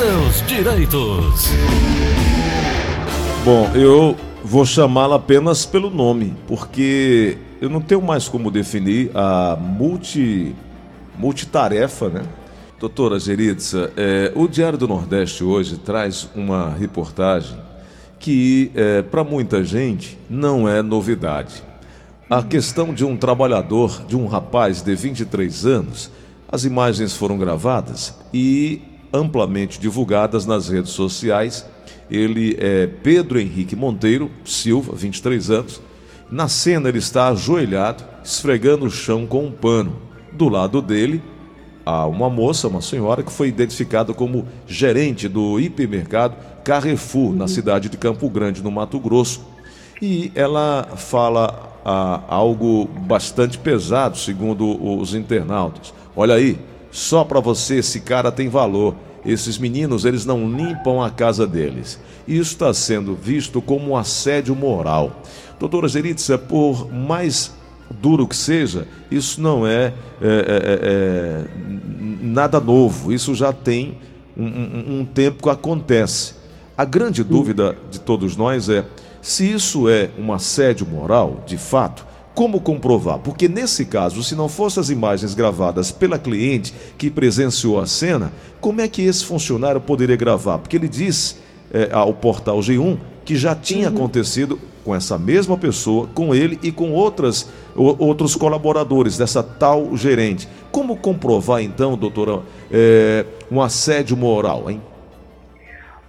seus direitos. Bom, eu vou chamá-la apenas pelo nome, porque eu não tenho mais como definir a multi, multitarefa, né? Doutora Geritza, é, o Diário do Nordeste hoje traz uma reportagem que, é, para muita gente, não é novidade. A questão de um trabalhador, de um rapaz de 23 anos, as imagens foram gravadas e amplamente divulgadas nas redes sociais ele é Pedro Henrique Monteiro Silva, 23 anos. Na cena, ele está ajoelhado, esfregando o chão com um pano. Do lado dele, há uma moça, uma senhora, que foi identificada como gerente do hipermercado Carrefour, na cidade de Campo Grande, no Mato Grosso. E ela fala ah, algo bastante pesado, segundo os internautas. Olha aí, só para você esse cara tem valor esses meninos eles não limpam a casa deles. Isso está sendo visto como um assédio moral. Doutora Geritza, por mais duro que seja, isso não é, é, é, é, é nada novo. Isso já tem um, um, um tempo que acontece. A grande dúvida de todos nós é se isso é um assédio moral, de fato, como comprovar? Porque nesse caso, se não fossem as imagens gravadas pela cliente que presenciou a cena, como é que esse funcionário poderia gravar? Porque ele disse é, ao portal G1 que já tinha uhum. acontecido com essa mesma pessoa, com ele e com outras, outros colaboradores dessa tal gerente. Como comprovar então, doutora, é, um assédio moral, hein?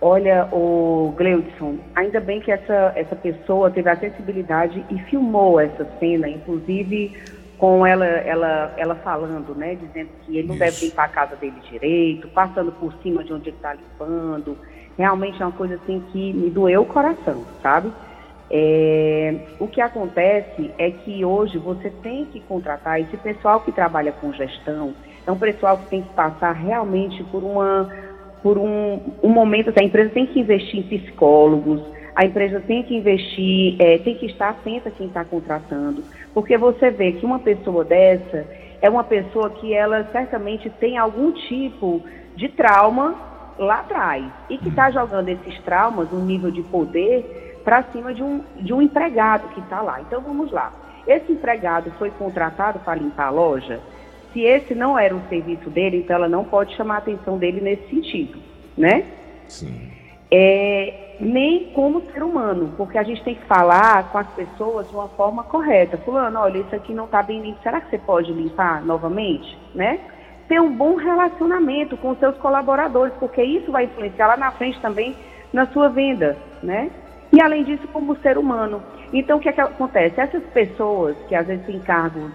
Olha, o Gleudson, ainda bem que essa, essa pessoa teve a sensibilidade e filmou essa cena, inclusive com ela, ela, ela falando, né, dizendo que ele não Isso. deve limpar a casa dele direito, passando por cima de onde ele está limpando. Realmente é uma coisa assim que me doeu o coração, sabe? É, o que acontece é que hoje você tem que contratar esse pessoal que trabalha com gestão, é um pessoal que tem que passar realmente por uma por um, um momento, assim, a empresa tem que investir em psicólogos, a empresa tem que investir, é, tem que estar atenta a quem está contratando, porque você vê que uma pessoa dessa é uma pessoa que ela certamente tem algum tipo de trauma lá atrás e que está jogando esses traumas, um nível de poder, para cima de um, de um empregado que está lá. Então vamos lá. Esse empregado foi contratado para limpar a loja? Se esse não era o serviço dele, então ela não pode chamar a atenção dele nesse sentido, né? Sim. É, nem como ser humano, porque a gente tem que falar com as pessoas de uma forma correta. Fulano, olha, isso aqui não está bem limpo, será que você pode limpar novamente, né? Ter um bom relacionamento com seus colaboradores, porque isso vai influenciar lá na frente também na sua venda, né? E além disso, como ser humano. Então, o que, é que acontece? Essas pessoas que às vezes têm cargos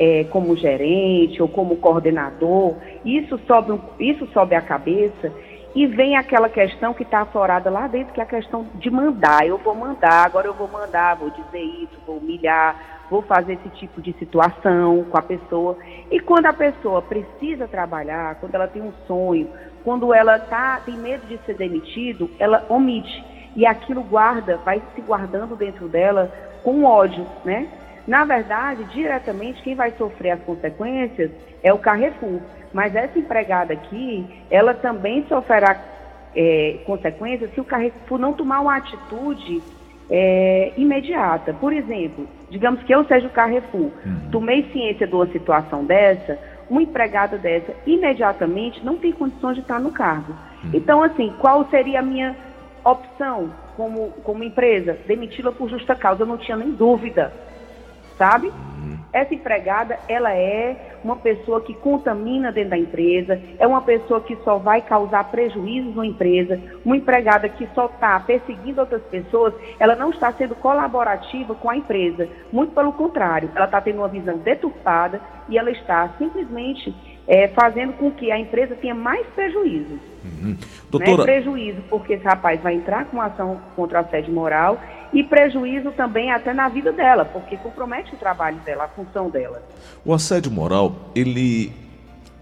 é, como gerente ou como coordenador, isso sobe, isso sobe a cabeça e vem aquela questão que está aflorada lá dentro, que é a questão de mandar. Eu vou mandar, agora eu vou mandar, vou dizer isso, vou humilhar, vou fazer esse tipo de situação com a pessoa. E quando a pessoa precisa trabalhar, quando ela tem um sonho, quando ela tá, tem medo de ser demitido, ela omite. E aquilo guarda, vai se guardando dentro dela com ódio, né? Na verdade, diretamente, quem vai sofrer as consequências é o Carrefour. Mas essa empregada aqui, ela também sofrerá é, consequências se o Carrefour não tomar uma atitude é, imediata. Por exemplo, digamos que eu seja o Carrefour, uhum. tomei ciência de uma situação dessa, uma empregada dessa imediatamente não tem condições de estar no cargo. Uhum. Então, assim, qual seria a minha opção como, como empresa? Demiti-la por justa causa, eu não tinha nem dúvida sabe? Uhum. Essa empregada, ela é uma pessoa que contamina dentro da empresa, é uma pessoa que só vai causar prejuízos na empresa, uma empregada que só está perseguindo outras pessoas, ela não está sendo colaborativa com a empresa. Muito pelo contrário, ela está tendo uma visão deturpada e ela está simplesmente é, fazendo com que a empresa tenha mais prejuízos. Uhum. Doutora... Né? Prejuízo, porque esse rapaz vai entrar com ação contra a sede moral e prejuízo também até na vida dela, porque compromete o trabalho dela, a função dela. O assédio moral, ele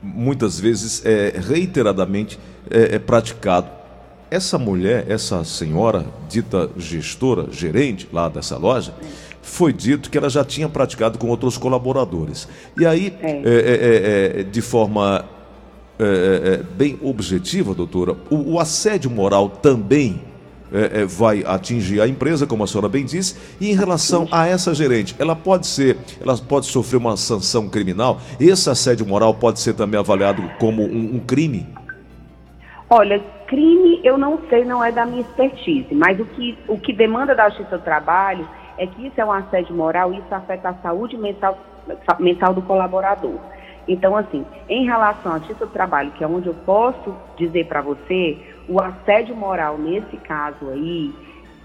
muitas vezes é reiteradamente é, é praticado. Essa mulher, essa senhora, dita gestora, gerente lá dessa loja, foi dito que ela já tinha praticado com outros colaboradores. E aí, é. É, é, é, é de forma é, bem objetiva, doutora, o, o assédio moral também vai atingir a empresa, como a senhora bem disse, e em relação a essa gerente, ela pode ser, ela pode sofrer uma sanção criminal? Esse assédio moral pode ser também avaliado como um, um crime? Olha, crime eu não sei, não é da minha expertise, mas o que, o que demanda da Justiça do Trabalho é que isso é um assédio moral, isso afeta a saúde mental, mental do colaborador. Então, assim, em relação à Justiça do Trabalho, que é onde eu posso dizer para você, o assédio moral nesse caso aí,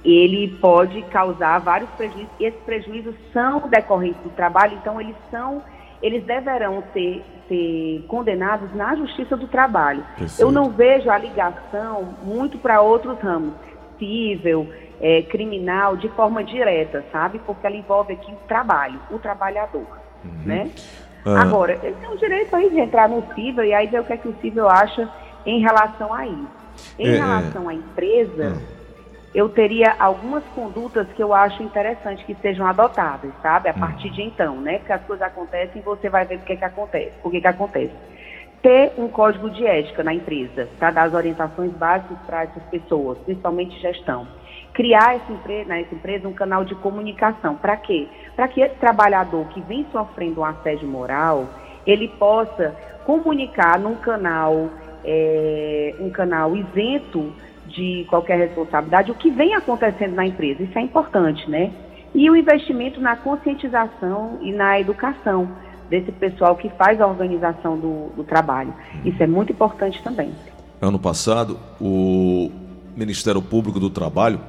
ele pode causar vários prejuízos, e esses prejuízos são decorrentes do trabalho, então eles são eles deverão ser, ser condenados na Justiça do Trabalho. Eu não vejo a ligação muito para outros ramos, civil, é, criminal, de forma direta, sabe? Porque ela envolve aqui o trabalho, o trabalhador, uhum. né? Ah. Agora, ele tem o direito aí de entrar no civil e aí ver o que é que o civil acha em relação a isso. Em é, é. relação à empresa... Ah eu teria algumas condutas que eu acho interessante que sejam adotadas, sabe? A partir de então, né? Porque as coisas acontecem e você vai ver o que, que acontece. O que, que acontece? Ter um código de ética na empresa, para dar as orientações básicas para essas pessoas, principalmente gestão. Criar essa empresa, nessa empresa um canal de comunicação. Para quê? Para que esse trabalhador que vem sofrendo um assédio moral, ele possa comunicar num canal, é, um canal isento de qualquer responsabilidade, o que vem acontecendo na empresa. Isso é importante, né? E o investimento na conscientização e na educação desse pessoal que faz a organização do, do trabalho. Isso é muito importante também. Ano passado, o Ministério Público do Trabalho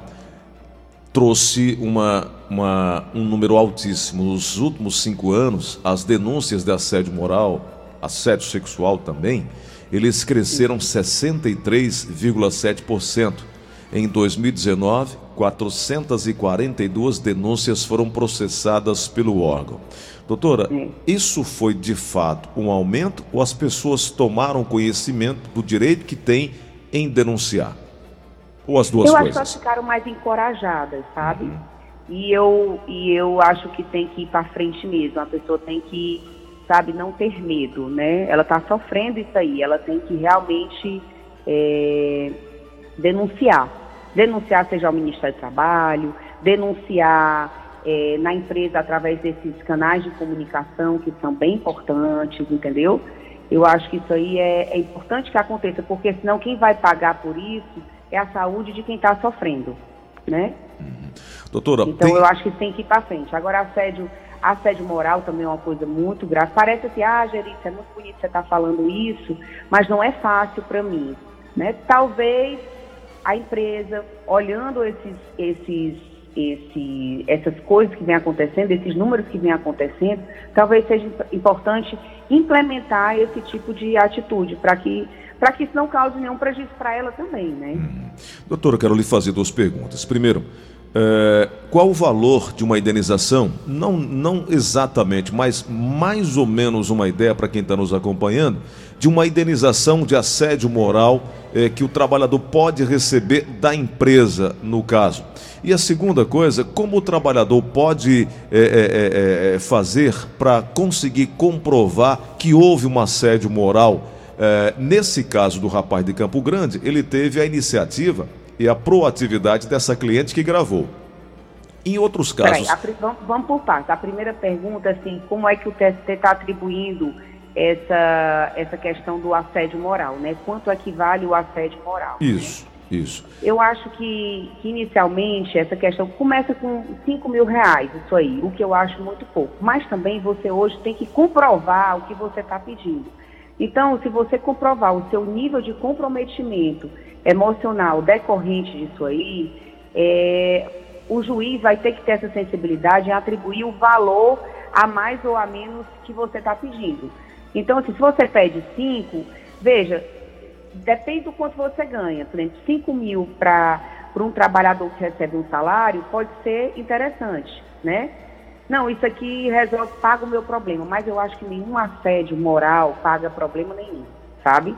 trouxe uma, uma, um número altíssimo. Nos últimos cinco anos, as denúncias de assédio moral, assédio sexual também, eles cresceram 63,7%. Em 2019, 442 denúncias foram processadas pelo órgão. Doutora, isso foi de fato um aumento ou as pessoas tomaram conhecimento do direito que têm em denunciar? Ou as duas eu coisas? Eu acho que elas ficaram mais encorajadas, sabe? Uhum. E, eu, e eu acho que tem que ir para frente mesmo. A pessoa tem que sabe, não ter medo, né? Ela está sofrendo isso aí, ela tem que realmente é, denunciar. Denunciar seja ao Ministério do Trabalho, denunciar é, na empresa através desses canais de comunicação que são bem importantes, entendeu? Eu acho que isso aí é, é importante que aconteça, porque senão quem vai pagar por isso é a saúde de quem está sofrendo, né? Uhum. Doutora, então tem... eu acho que tem que ir para frente. Agora assédio Assédio moral também é uma coisa muito grave. Parece assim, ah, Gerice, é muito bonito você estar tá falando isso, mas não é fácil para mim. Né? Talvez a empresa, olhando esses, esses, esse, essas coisas que vêm acontecendo, esses números que vêm acontecendo, talvez seja importante implementar esse tipo de atitude para que para que isso não cause nenhum prejuízo para ela também, né? Hum. Doutora, quero lhe fazer duas perguntas. Primeiro, é, qual o valor de uma indenização? Não, não exatamente, mas mais ou menos uma ideia para quem está nos acompanhando de uma indenização de assédio moral é, que o trabalhador pode receber da empresa, no caso. E a segunda coisa, como o trabalhador pode é, fazer para conseguir comprovar que houve um assédio moral? É, nesse caso do rapaz de Campo Grande, ele teve a iniciativa e a proatividade dessa cliente que gravou. Em outros casos. Peraí, vamos, vamos por partes. A primeira pergunta, assim, como é que o TST está atribuindo essa, essa questão do assédio moral, né? Quanto equivale o assédio moral? Né? Isso, né? isso. Eu acho que, que, inicialmente essa questão começa com 5 mil reais, isso aí, o que eu acho muito pouco. Mas também você hoje tem que comprovar o que você está pedindo. Então, se você comprovar o seu nível de comprometimento emocional decorrente disso aí, é, o juiz vai ter que ter essa sensibilidade em atribuir o valor a mais ou a menos que você está pedindo. Então, assim, se você pede 5, veja, depende do quanto você ganha. Por exemplo, 5 mil para um trabalhador que recebe um salário pode ser interessante, né? Não, isso aqui resolve, paga o meu problema, mas eu acho que nenhum assédio moral paga problema nenhum, sabe?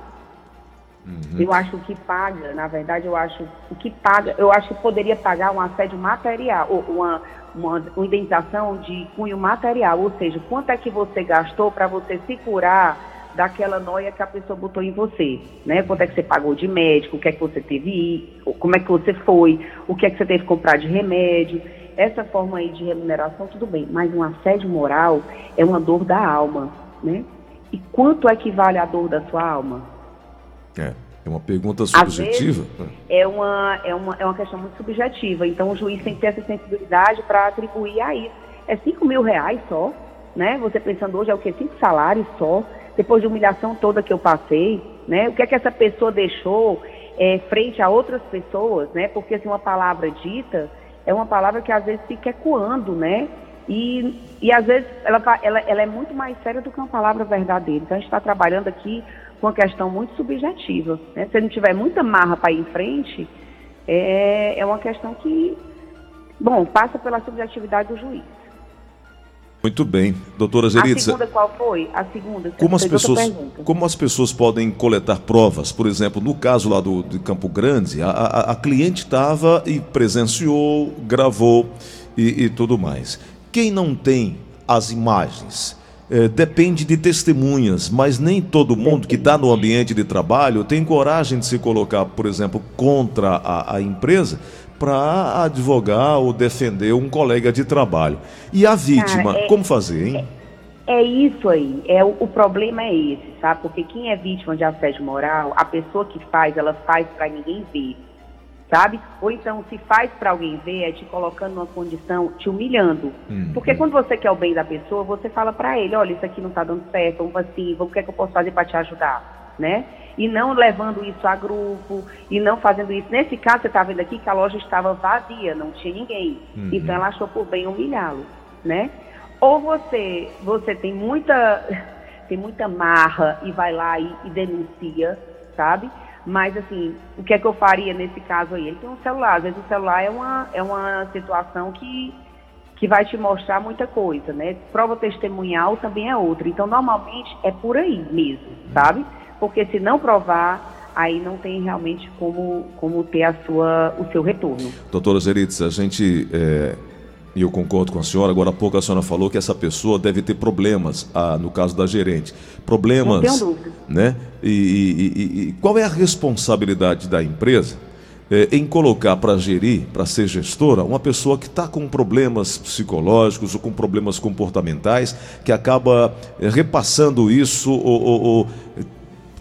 Uhum. Eu acho que paga, na verdade, eu acho o que paga, eu acho que poderia pagar um assédio material, ou uma, uma, uma indenização de cunho material, ou seja, quanto é que você gastou para você se curar daquela noia que a pessoa botou em você, né? Quanto é que você pagou de médico, o que é que você teve, como é que você foi, o que é que você teve que comprar de remédio. Essa forma aí de remuneração, tudo bem, mas um assédio moral é uma dor da alma, né? E quanto equivale a dor da sua alma? É, é uma pergunta subjetiva. É, uma, é, uma, é uma questão muito subjetiva. Então o juiz tem que ter essa sensibilidade para atribuir a isso. É 5 mil reais só, né? Você pensando hoje é o que? Cinco salários só depois de humilhação toda que eu passei, né? O que é que essa pessoa deixou é, frente a outras pessoas, né? Porque assim, uma palavra dita é uma palavra que às vezes fica ecoando, né? E, e às vezes ela, ela, ela é muito mais séria do que uma palavra verdadeira. Então a gente está trabalhando aqui com uma questão muito subjetiva. Né? Se não tiver muita marra para ir em frente, é, é uma questão que, bom, passa pela subjetividade do juiz. Muito bem. Doutora Geritza. A segunda qual foi? A segunda. Como as, pessoas, como as pessoas podem coletar provas? Por exemplo, no caso lá do, de Campo Grande, a, a, a cliente estava e presenciou, gravou e, e, tudo mais. Quem não tem as imagens é, depende de testemunhas, mas nem todo mundo que está no ambiente de trabalho tem coragem de se colocar, por exemplo, contra a, a empresa para advogar ou defender um colega de trabalho. E a vítima, Cara, é, como fazer, hein? É, é isso aí. É, o, o, problema é esse, sabe? Porque quem é vítima de assédio moral, a pessoa que faz, ela faz para ninguém ver. Sabe? Ou então, se faz para alguém ver, é te colocando numa condição, te humilhando. Uhum. Porque quando você quer o bem da pessoa, você fala para ele: olha, isso aqui não está dando certo, vamos assim, o que é que eu posso fazer para te ajudar? Né? e não levando isso a grupo e não fazendo isso. Nesse caso, você está vendo aqui que a loja estava vazia, não tinha ninguém. Uhum. Então ela achou por bem humilhá-lo, né? Ou você, você tem muita, tem muita marra e vai lá e, e denuncia, sabe? Mas assim, o que é que eu faria nesse caso aí? Ele tem um celular, às vezes o celular é uma, é uma situação que, que vai te mostrar muita coisa, né? Prova testemunhal também é outra. Então, normalmente é por aí mesmo, sabe? porque se não provar, aí não tem realmente como, como ter a sua, o seu retorno. Doutora Zeritz, a gente, é, e eu concordo com a senhora, agora há pouco a senhora falou que essa pessoa deve ter problemas, ah, no caso da gerente. Problemas, né? E, e, e, qual é a responsabilidade da empresa é, em colocar para gerir, para ser gestora, uma pessoa que está com problemas psicológicos ou com problemas comportamentais, que acaba é, repassando isso ou, ou, ou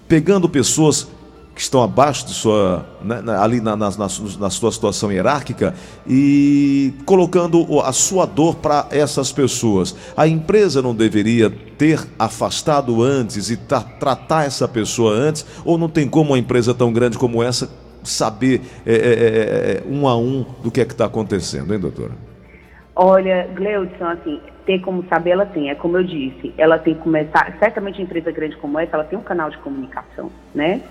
pegando pessoas que estão abaixo de sua, né, ali na, na, na, na, sua situação hierárquica e colocando a sua dor para essas pessoas. A empresa não deveria ter afastado antes e tra tratar essa pessoa antes? Ou não tem como uma empresa tão grande como essa saber é, é, é, é um a um do que é que está acontecendo, hein, doutora? Olha, Gleudson, assim, ter como saber, ela tem. É como eu disse, ela tem que começar. Certamente, empresa grande como essa, ela tem um canal de comunicação, né?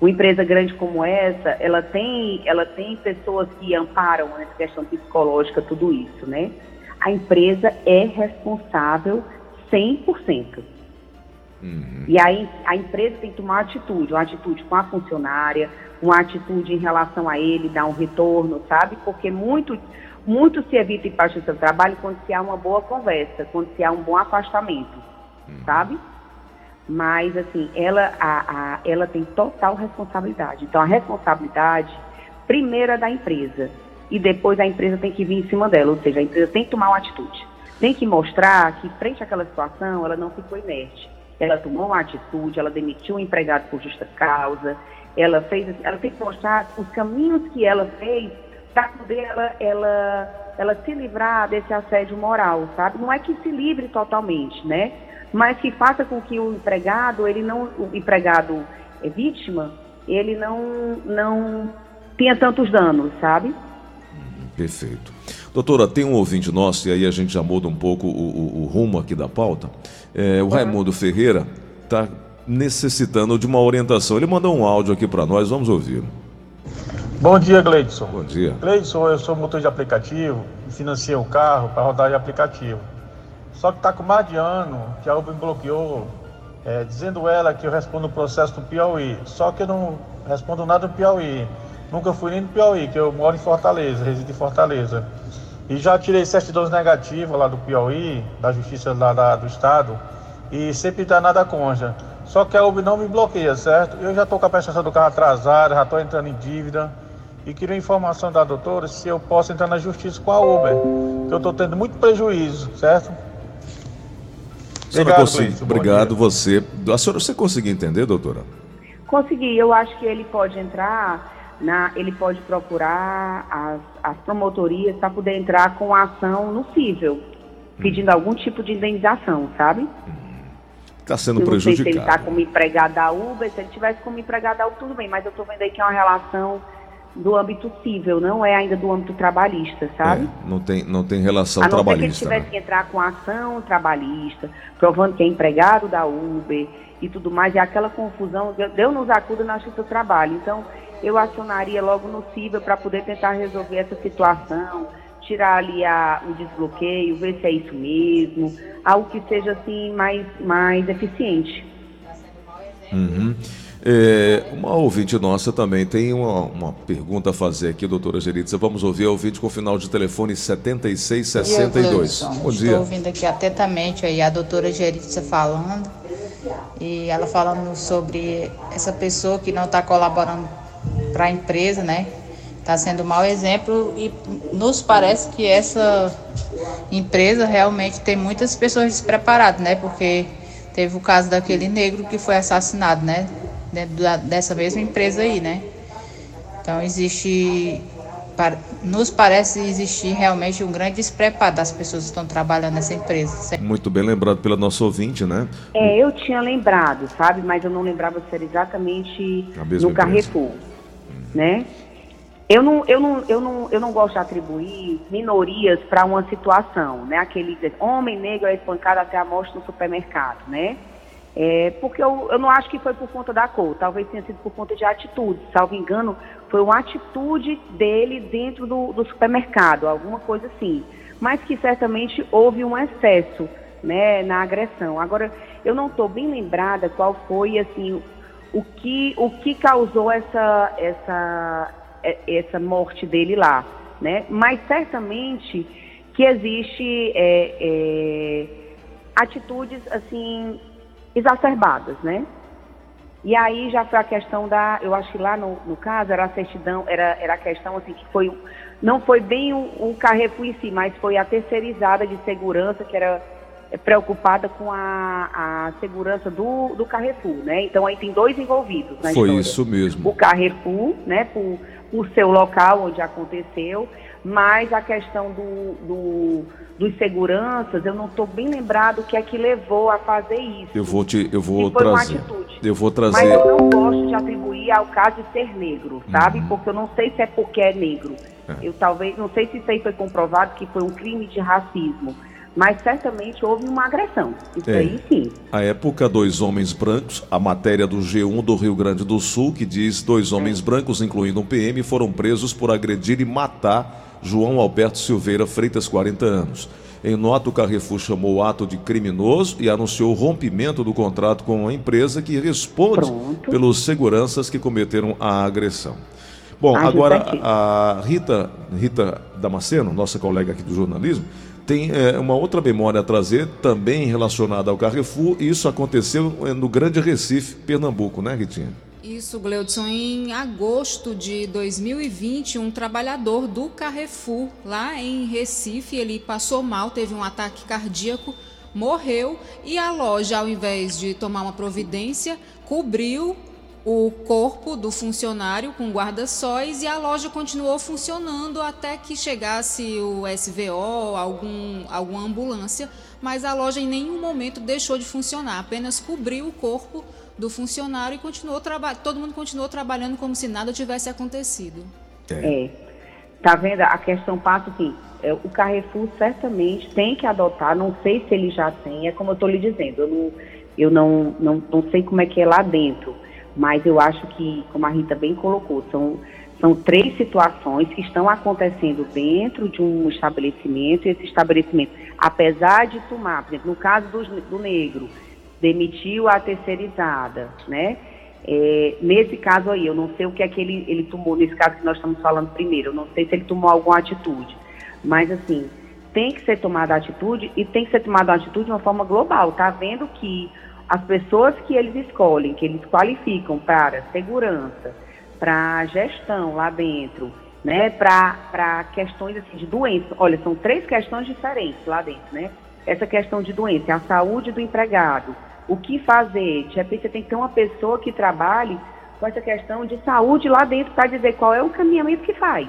Uma empresa grande como essa, ela tem, ela tem pessoas que amparam nessa questão psicológica, tudo isso, né? A empresa é responsável 100%. Uhum. E aí a empresa tem que tomar uma atitude, uma atitude com a funcionária, uma atitude em relação a ele, dar um retorno, sabe? Porque muito muito se evita ir para o seu trabalho quando se há uma boa conversa, quando se há um bom afastamento, hum. sabe? Mas, assim, ela, a, a, ela tem total responsabilidade. Então, a responsabilidade, primeiro é da empresa, e depois a empresa tem que vir em cima dela, ou seja, a empresa tem que tomar uma atitude. Tem que mostrar que, frente àquela situação, ela não ficou inerte. Ela tomou uma atitude, ela demitiu o um empregado por justa causa, ela fez, ela tem que mostrar os caminhos que ela fez para poder ela, ela, ela se livrar desse assédio moral, sabe? Não é que se livre totalmente, né? Mas que faça com que o empregado, ele não, o empregado é vítima, ele não, não tenha tantos danos, sabe? Perfeito. Doutora, tem um ouvinte nosso, e aí a gente já muda um pouco o, o, o rumo aqui da pauta. É, o uhum. Raimundo Ferreira está necessitando de uma orientação. Ele mandou um áudio aqui para nós, vamos ouvir. Bom dia, Gleidson. Bom dia. Gleidson, eu sou motor de aplicativo e financiei um carro para rodar de aplicativo. Só que está com mais de ano que a Uber me bloqueou, é, dizendo ela que eu respondo o processo do Piauí. Só que eu não respondo nada do Piauí. Nunca fui nem no Piauí, que eu moro em Fortaleza, resido em Fortaleza. E já tirei certidões negativas lá do Piauí, da Justiça lá da, do Estado, e sempre dá nada contra. Só que a Uber não me bloqueia, certo? Eu já estou com a prestação do carro atrasada, já estou entrando em dívida. E queria informação da doutora se eu posso entrar na justiça com a Uber. Que eu estou tendo muito prejuízo, certo? Obrigado, consegui... Obrigado você. A senhora, você conseguiu entender, doutora? Consegui. Eu acho que ele pode entrar, na, ele pode procurar as, as promotorias para poder entrar com a ação no cível, pedindo hum. algum tipo de indenização, sabe? Está sendo eu não prejudicado. Sei se ele está como empregado da Uber, se ele tivesse como empregado da Uber, tudo bem, mas eu estou vendo aí que é uma relação do âmbito civil, não é ainda do âmbito trabalhista, sabe? É, não, tem, não tem relação a não trabalhista. Ser que ele tivesse né? que entrar com ação trabalhista, provando que é empregado da Uber e tudo mais, e aquela confusão, deu nos acuda na justiça do trabalho. Então, eu acionaria logo no civil para poder tentar resolver essa situação, tirar ali a, o desbloqueio, ver se é isso mesmo, algo que seja assim mais, mais eficiente. Uhum. É, uma ouvinte nossa também tem uma, uma, pergunta a fazer aqui, doutora Geritza. Vamos ouvir a ouvinte com o final de telefone 7662. Bom dia. Estou ouvindo aqui atentamente aí a doutora Geritza falando. E ela falando sobre essa pessoa que não está colaborando para a empresa, né? Está sendo um mau exemplo e nos parece que essa empresa realmente tem muitas pessoas despreparadas, né? Porque teve o caso daquele negro que foi assassinado, né? Dentro da, dessa mesma empresa aí, né? Então existe, nos parece existir realmente um grande despreparo das pessoas que estão trabalhando nessa empresa. Muito bem lembrado pela nossa ouvinte, né? É, eu tinha lembrado, sabe? Mas eu não lembrava se era exatamente no Carrefour, né? Eu não, eu, não, eu, não, eu não gosto de atribuir minorias para uma situação, né? Aquele homem negro é espancado até a morte no supermercado, né? É, porque eu, eu não acho que foi por conta da cor, talvez tenha sido por conta de atitude. Salvo engano, foi uma atitude dele dentro do, do supermercado, alguma coisa assim. Mas que certamente houve um excesso né, na agressão. Agora, eu não estou bem lembrada qual foi assim o que, o que causou essa, essa, é, essa morte dele lá, né? Mas certamente que existe é, é, atitudes assim exacerbadas, né? E aí já foi a questão da, eu acho que lá no, no caso era a certidão, era, era a questão assim que foi, não foi bem o, o Carrefour em si, mas foi a terceirizada de segurança que era preocupada com a, a segurança do, do Carrefour, né? Então aí tem dois envolvidos na Foi história. isso mesmo. O Carrefour, né, por, por seu local onde aconteceu, mas a questão do, do dos seguranças, eu não estou bem lembrado o que é que levou a fazer isso. Eu vou te, eu vou trazer. Eu vou trazer. Mas eu não gosto de atribuir ao caso de ser negro, sabe? Uhum. Porque eu não sei se é porque é negro. É. Eu talvez, não sei se isso aí foi comprovado que foi um crime de racismo mas certamente houve uma agressão. Isso é. aí sim. A época, dois homens brancos, a matéria do G1 do Rio Grande do Sul, que diz dois homens é. brancos, incluindo um PM, foram presos por agredir e matar João Alberto Silveira Freitas, 40 anos. Em nota, o Carrefour chamou o ato de criminoso e anunciou o rompimento do contrato com a empresa que responde Pronto. pelos seguranças que cometeram a agressão. Bom, a agora a Rita, Rita Damasceno, nossa colega aqui do jornalismo, tem é, uma outra memória a trazer, também relacionada ao Carrefour, e isso aconteceu é, no Grande Recife, Pernambuco, né, Ritinha? Isso, Gleudson. Em agosto de 2020, um trabalhador do Carrefour, lá em Recife, ele passou mal, teve um ataque cardíaco, morreu e a loja, ao invés de tomar uma providência, cobriu o corpo do funcionário com guarda-sóis e a loja continuou funcionando até que chegasse o SVO, algum, alguma ambulância, mas a loja em nenhum momento deixou de funcionar, apenas cobriu o corpo do funcionário e continuou todo mundo continuou trabalhando como se nada tivesse acontecido. É. é. Tá vendo? A questão passa assim, é, o Carrefour certamente tem que adotar, não sei se ele já tem, é como eu estou lhe dizendo, eu não, eu não, não, não sei como é que é lá dentro, mas eu acho que, como a Rita bem colocou, são, são três situações que estão acontecendo dentro de um estabelecimento, e esse estabelecimento, apesar de tomar, por exemplo, no caso do, do negro, demitiu a terceirizada, né? É, nesse caso aí, eu não sei o que é que ele, ele tomou, nesse caso que nós estamos falando primeiro, eu não sei se ele tomou alguma atitude, mas assim, tem que ser tomada atitude e tem que ser tomada atitude de uma forma global. Tá vendo que as pessoas que eles escolhem, que eles qualificam para segurança, para gestão lá dentro, né, para questões assim, de doença. Olha, são três questões diferentes lá dentro, né? Essa questão de doença, a saúde do empregado, o que fazer. De repente você tem que ter uma pessoa que trabalhe com essa questão de saúde lá dentro para dizer qual é o caminhamento que faz.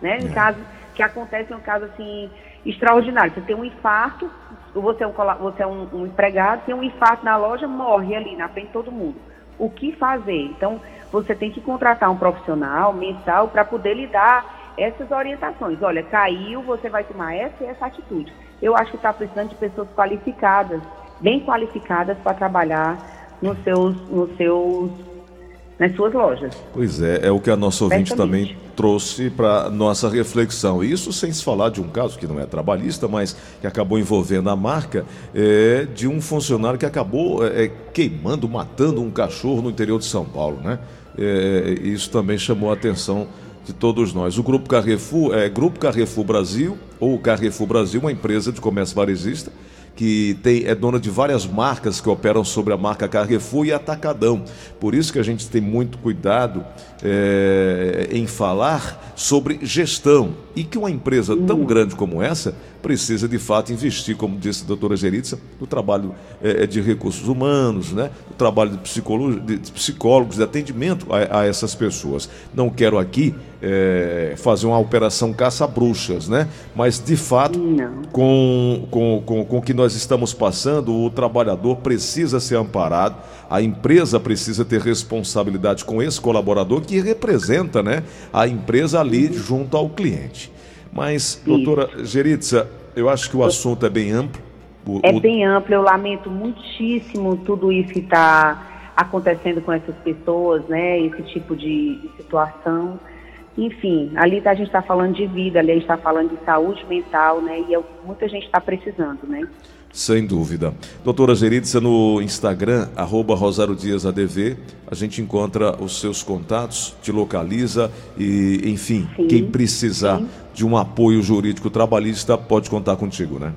Né? Em é. caso que acontece um caso assim extraordinário. Você tem um infarto, você é um, você é um, um empregado, tem um infarto na loja, morre ali na frente de todo mundo. O que fazer? Então, você tem que contratar um profissional mensal para poder lhe dar essas orientações. Olha, caiu, você vai tomar essa e essa atitude. Eu acho que está precisando de pessoas qualificadas, bem qualificadas para trabalhar nos seus, nos seus nas suas lojas. Pois é, é o que a nossa ouvinte também trouxe para nossa reflexão. Isso sem se falar de um caso que não é trabalhista, mas que acabou envolvendo a marca é, de um funcionário que acabou é, é queimando, matando um cachorro no interior de São Paulo, né? É, isso também chamou a atenção de todos nós. O Grupo Carrefour é Grupo Carrefour Brasil ou Carrefour Brasil, uma empresa de comércio varejista que tem, é dona de várias marcas que operam sobre a marca Carrefour e Atacadão. Por isso que a gente tem muito cuidado é, em falar sobre gestão e que uma empresa tão grande como essa precisa de fato investir, como disse a doutora Geritza, no trabalho é, de recursos humanos, né? no trabalho de, de psicólogos, de atendimento a, a, essas pessoas. Não quero aqui é, fazer uma operação caça-bruxas, né? mas de fato, com, com, com, com o que nós estamos passando, o trabalhador precisa ser amparado, a empresa precisa ter responsabilidade com esse colaborador que representa né, a empresa ali junto ao cliente. Mas, doutora Geritza, eu acho que o assunto é bem amplo. O, é bem amplo, eu lamento muitíssimo tudo isso que está acontecendo com essas pessoas, né? Esse tipo de, de situação. Enfim, ali tá, a gente está falando de vida, ali a gente está falando de saúde mental, né? E é, muita gente está precisando, né? Sem dúvida. Doutora Geritza, no Instagram, arroba Rosário Dias ADV, a gente encontra os seus contatos, te localiza e, enfim, sim, quem precisar sim. de um apoio jurídico trabalhista pode contar contigo, né?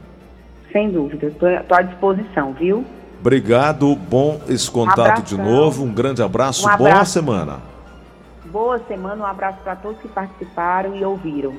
Sem dúvida, estou à disposição, viu? Obrigado, bom esse contato de novo, um grande abraço, um abraço. boa semana. Boa semana, um abraço para todos que participaram e ouviram.